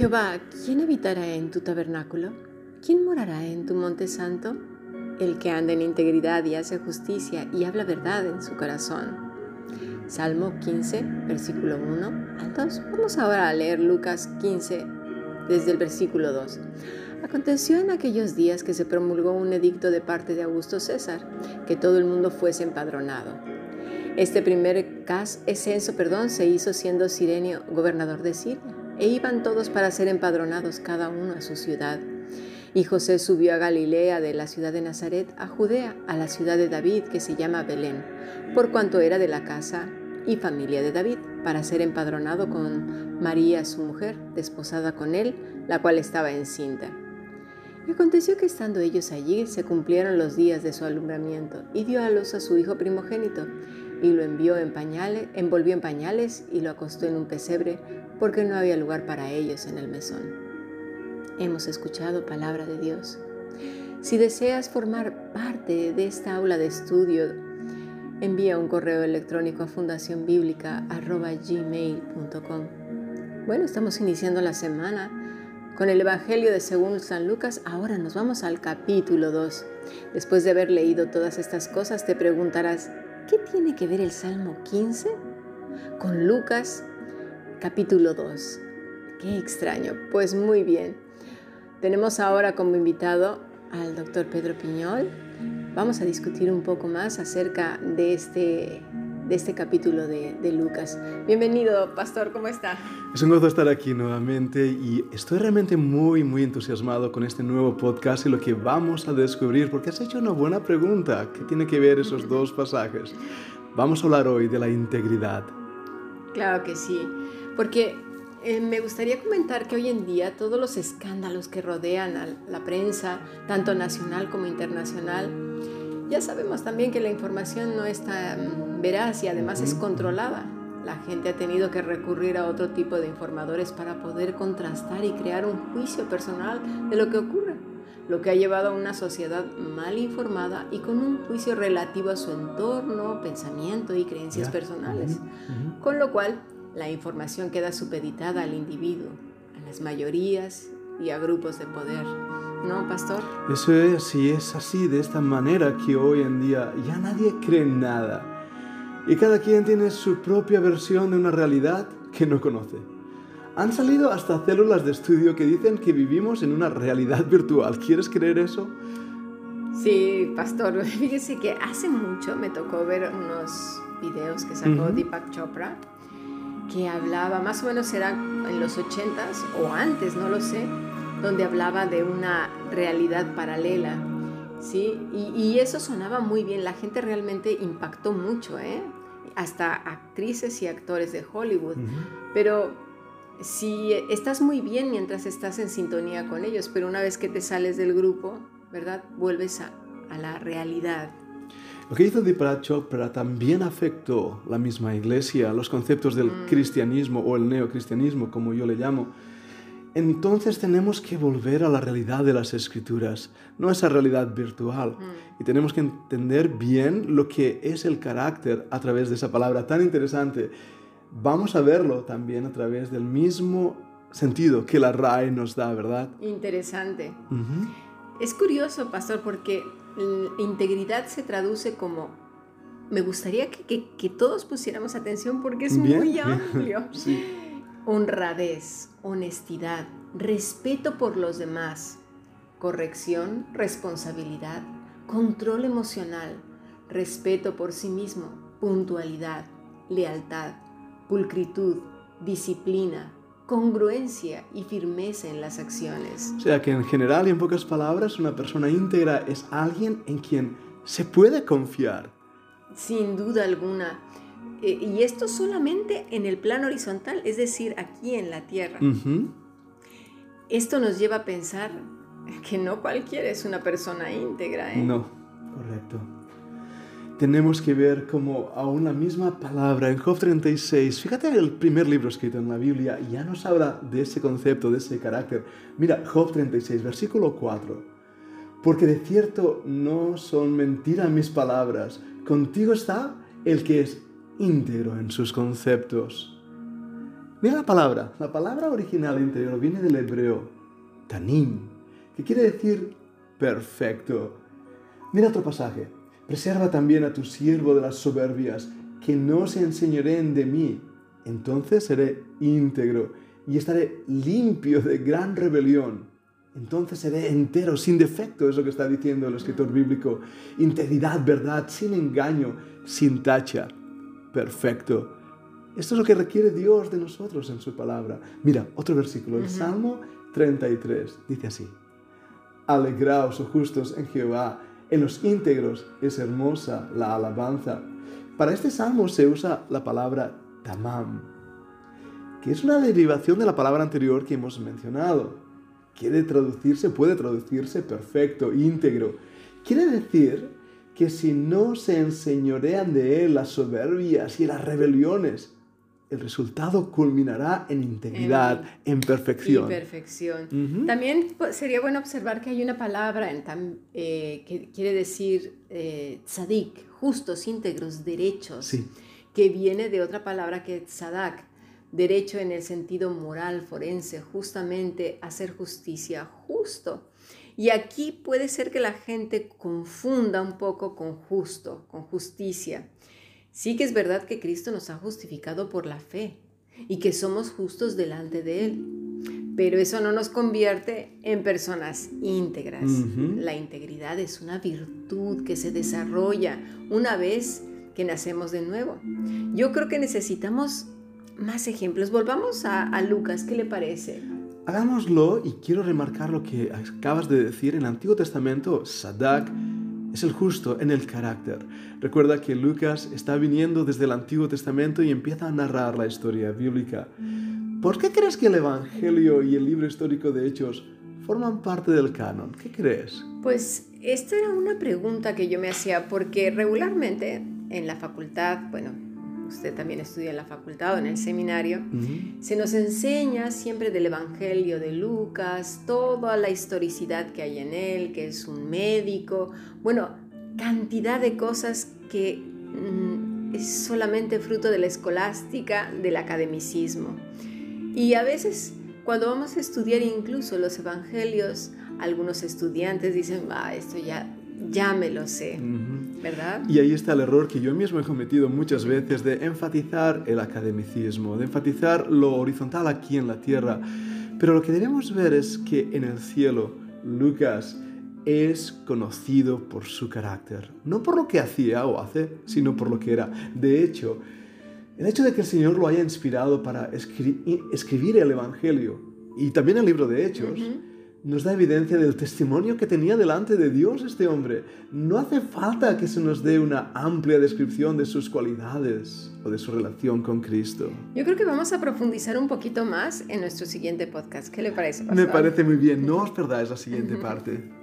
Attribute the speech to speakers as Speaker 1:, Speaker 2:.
Speaker 1: Jehová, ¿quién habitará en tu tabernáculo? ¿Quién morará en tu monte santo? El que anda en integridad y hace justicia y habla verdad en su corazón. Salmo 15, versículo 1 al 2. Vamos ahora a leer Lucas 15, desde el versículo 2. Aconteció en aquellos días que se promulgó un edicto de parte de Augusto César, que todo el mundo fuese empadronado. Este primer censo perdón, se hizo siendo Sirenio gobernador de Siria, e iban todos para ser empadronados cada uno a su ciudad. Y José subió a Galilea de la ciudad de Nazaret a Judea, a la ciudad de David que se llama Belén, por cuanto era de la casa y familia de David, para ser empadronado con María su mujer, desposada con él, la cual estaba encinta. Y aconteció que estando ellos allí se cumplieron los días de su alumbramiento, y dio a luz a su hijo primogénito, y lo envió en pañales, envolvió en pañales y lo acostó en un pesebre, porque no había lugar para ellos en el mesón hemos escuchado palabra de Dios. Si deseas formar parte de esta aula de estudio, envía un correo electrónico a fundacionbiblica.gmail.com. Bueno, estamos iniciando la semana con el Evangelio de según San Lucas. Ahora nos vamos al capítulo 2. Después de haber leído todas estas cosas, te preguntarás, ¿qué tiene que ver el Salmo 15 con Lucas capítulo 2? Qué extraño. Pues muy bien. Tenemos ahora como invitado al doctor Pedro Piñol. Vamos a discutir un poco más acerca de este, de este capítulo de, de Lucas. Bienvenido, pastor, ¿cómo está?
Speaker 2: Es un gozo estar aquí nuevamente y estoy realmente muy, muy entusiasmado con este nuevo podcast y lo que vamos a descubrir, porque has hecho una buena pregunta. ¿Qué tiene que ver esos dos pasajes? Vamos a hablar hoy de la integridad.
Speaker 1: Claro que sí, porque eh, me gustaría comentar que hoy en día todos los escándalos que rodean a la prensa, tanto nacional como internacional, ya sabemos también que la información no es tan veraz y además es controlada. La gente ha tenido que recurrir a otro tipo de informadores para poder contrastar y crear un juicio personal de lo que ocurre, lo que ha llevado a una sociedad mal informada y con un juicio relativo a su entorno, pensamiento y creencias personales. Con lo cual, la información queda supeditada al individuo, a las mayorías y a grupos de poder. ¿No, pastor?
Speaker 2: Eso es así, es así, de esta manera que hoy en día ya nadie cree en nada. Y cada quien tiene su propia versión de una realidad que no conoce. Han salido hasta células de estudio que dicen que vivimos en una realidad virtual. ¿Quieres creer eso?
Speaker 1: Sí, pastor. Fíjese que hace mucho me tocó ver unos videos que sacó Deepak Chopra que hablaba, más o menos era en los 80s o antes, no lo sé, donde hablaba de una realidad paralela. ¿Sí? Y, eso sonaba muy bien, la gente realmente impactó mucho, ¿eh? hasta actrices y actores de Hollywood. Pero si estás muy bien mientras estás en sintonía con ellos, pero una vez que te sales del grupo, ¿verdad? Vuelves a, a la realidad.
Speaker 2: Lo que hizo Deepak Chopra también afectó la misma iglesia, los conceptos del mm. cristianismo o el neocristianismo, como yo le llamo. Entonces tenemos que volver a la realidad de las escrituras, no a esa realidad virtual. Mm. Y tenemos que entender bien lo que es el carácter a través de esa palabra tan interesante. Vamos a verlo también a través del mismo sentido que la RAE nos da, ¿verdad?
Speaker 1: Interesante. Es curioso, pastor, porque integridad se traduce como, me gustaría que, todos pusiéramos atención porque es muy amplio. Honradez, honestidad, respeto por los demás, corrección, responsabilidad, control emocional, respeto por sí mismo, puntualidad, lealtad, pulcritud, disciplina, congruencia y firmeza en las acciones.
Speaker 2: O sea que en general y en pocas palabras, una persona íntegra es alguien en quien se puede confiar.
Speaker 1: Sin duda alguna. Eh, y esto solamente en el plano horizontal, es decir, aquí en la tierra. Esto nos lleva a pensar que no cualquiera es una persona íntegra. ¿eh?
Speaker 2: No, correcto tenemos que ver como aún la misma palabra en Job 36, fíjate el primer libro escrito en la Biblia, ya nos habla de ese concepto, de ese carácter. Mira, Job 36, versículo 4. Porque de cierto no son mentiras mis palabras, contigo está el que es íntegro en sus conceptos. Mira la palabra. La palabra original interior viene del hebreo tanim, que quiere decir perfecto. Mira otro pasaje. Preserva también a tu siervo de las soberbias, que no se enseñoreen de mí. Entonces seré íntegro y estaré limpio de gran rebelión. Entonces seré entero, sin defecto, es lo que está diciendo el escritor bíblico. Integridad, verdad, sin engaño, sin tacha. Perfecto. Esto es lo que requiere Dios de nosotros en su palabra. Mira, otro versículo, el Salmo 33, dice así. Alegraos, oh justos, en Jehová, en los íntegros es hermosa la alabanza. Para este salmo se usa la palabra tamam, que es una derivación de la palabra anterior que hemos mencionado. Quiere traducirse, puede traducirse perfecto, íntegro. Quiere decir que si no se enseñorean de él las soberbias y las rebeliones, el resultado culminará en integridad, en, perfección.
Speaker 1: perfección. También sería bueno observar que hay una palabra en eh, que quiere decir eh, tzadik, justos, íntegros, derechos, que viene de otra palabra que tzadak, derecho en el sentido moral, forense, justamente hacer justicia, justo. Y aquí puede ser que la gente confunda un poco con justo, con justicia. Sí que es verdad que Cristo nos ha justificado por la fe y que somos justos delante de Él, pero eso no nos convierte en personas íntegras. La integridad es una virtud que se desarrolla una vez que nacemos de nuevo. Yo creo que necesitamos más ejemplos. Volvamos a, Lucas, ¿qué le parece?
Speaker 2: Hagámoslo y quiero remarcar lo que acabas de decir. En el Antiguo Testamento, Sadak es el justo en el carácter. Recuerda que Lucas está viniendo desde el Antiguo Testamento y empieza a narrar la historia bíblica. ¿Por qué crees que el Evangelio y el libro histórico de Hechos forman parte del canon? ¿Qué crees?
Speaker 1: Pues esta era una pregunta que yo me hacía porque regularmente en la facultad, bueno, usted también estudia en la facultad o en el seminario, se nos enseña siempre del Evangelio de Lucas, toda la historicidad que hay en él, que es un médico, bueno, cantidad de cosas que mm, es solamente fruto de la escolástica, del academicismo. Y a veces cuando vamos a estudiar incluso los evangelios, algunos estudiantes dicen, ah, esto ya, ya me lo sé. ¿Verdad?
Speaker 2: Y ahí está el error que yo mismo he cometido muchas veces de enfatizar el academicismo, de enfatizar lo horizontal aquí en la tierra. Pero lo que debemos ver es que en el cielo Lucas es conocido por su carácter, no por lo que hacía o hace, sino por lo que era. De hecho, el hecho de que el Señor lo haya inspirado para escribir el Evangelio y también el libro de Hechos, nos da evidencia del testimonio que tenía delante de Dios este hombre. No hace falta que se nos dé una amplia descripción de sus cualidades o de su relación con Cristo.
Speaker 1: Yo creo que vamos a profundizar un poquito más en nuestro siguiente podcast. ¿Qué le parece?
Speaker 2: Me parece muy bien. No os perdáis la siguiente parte.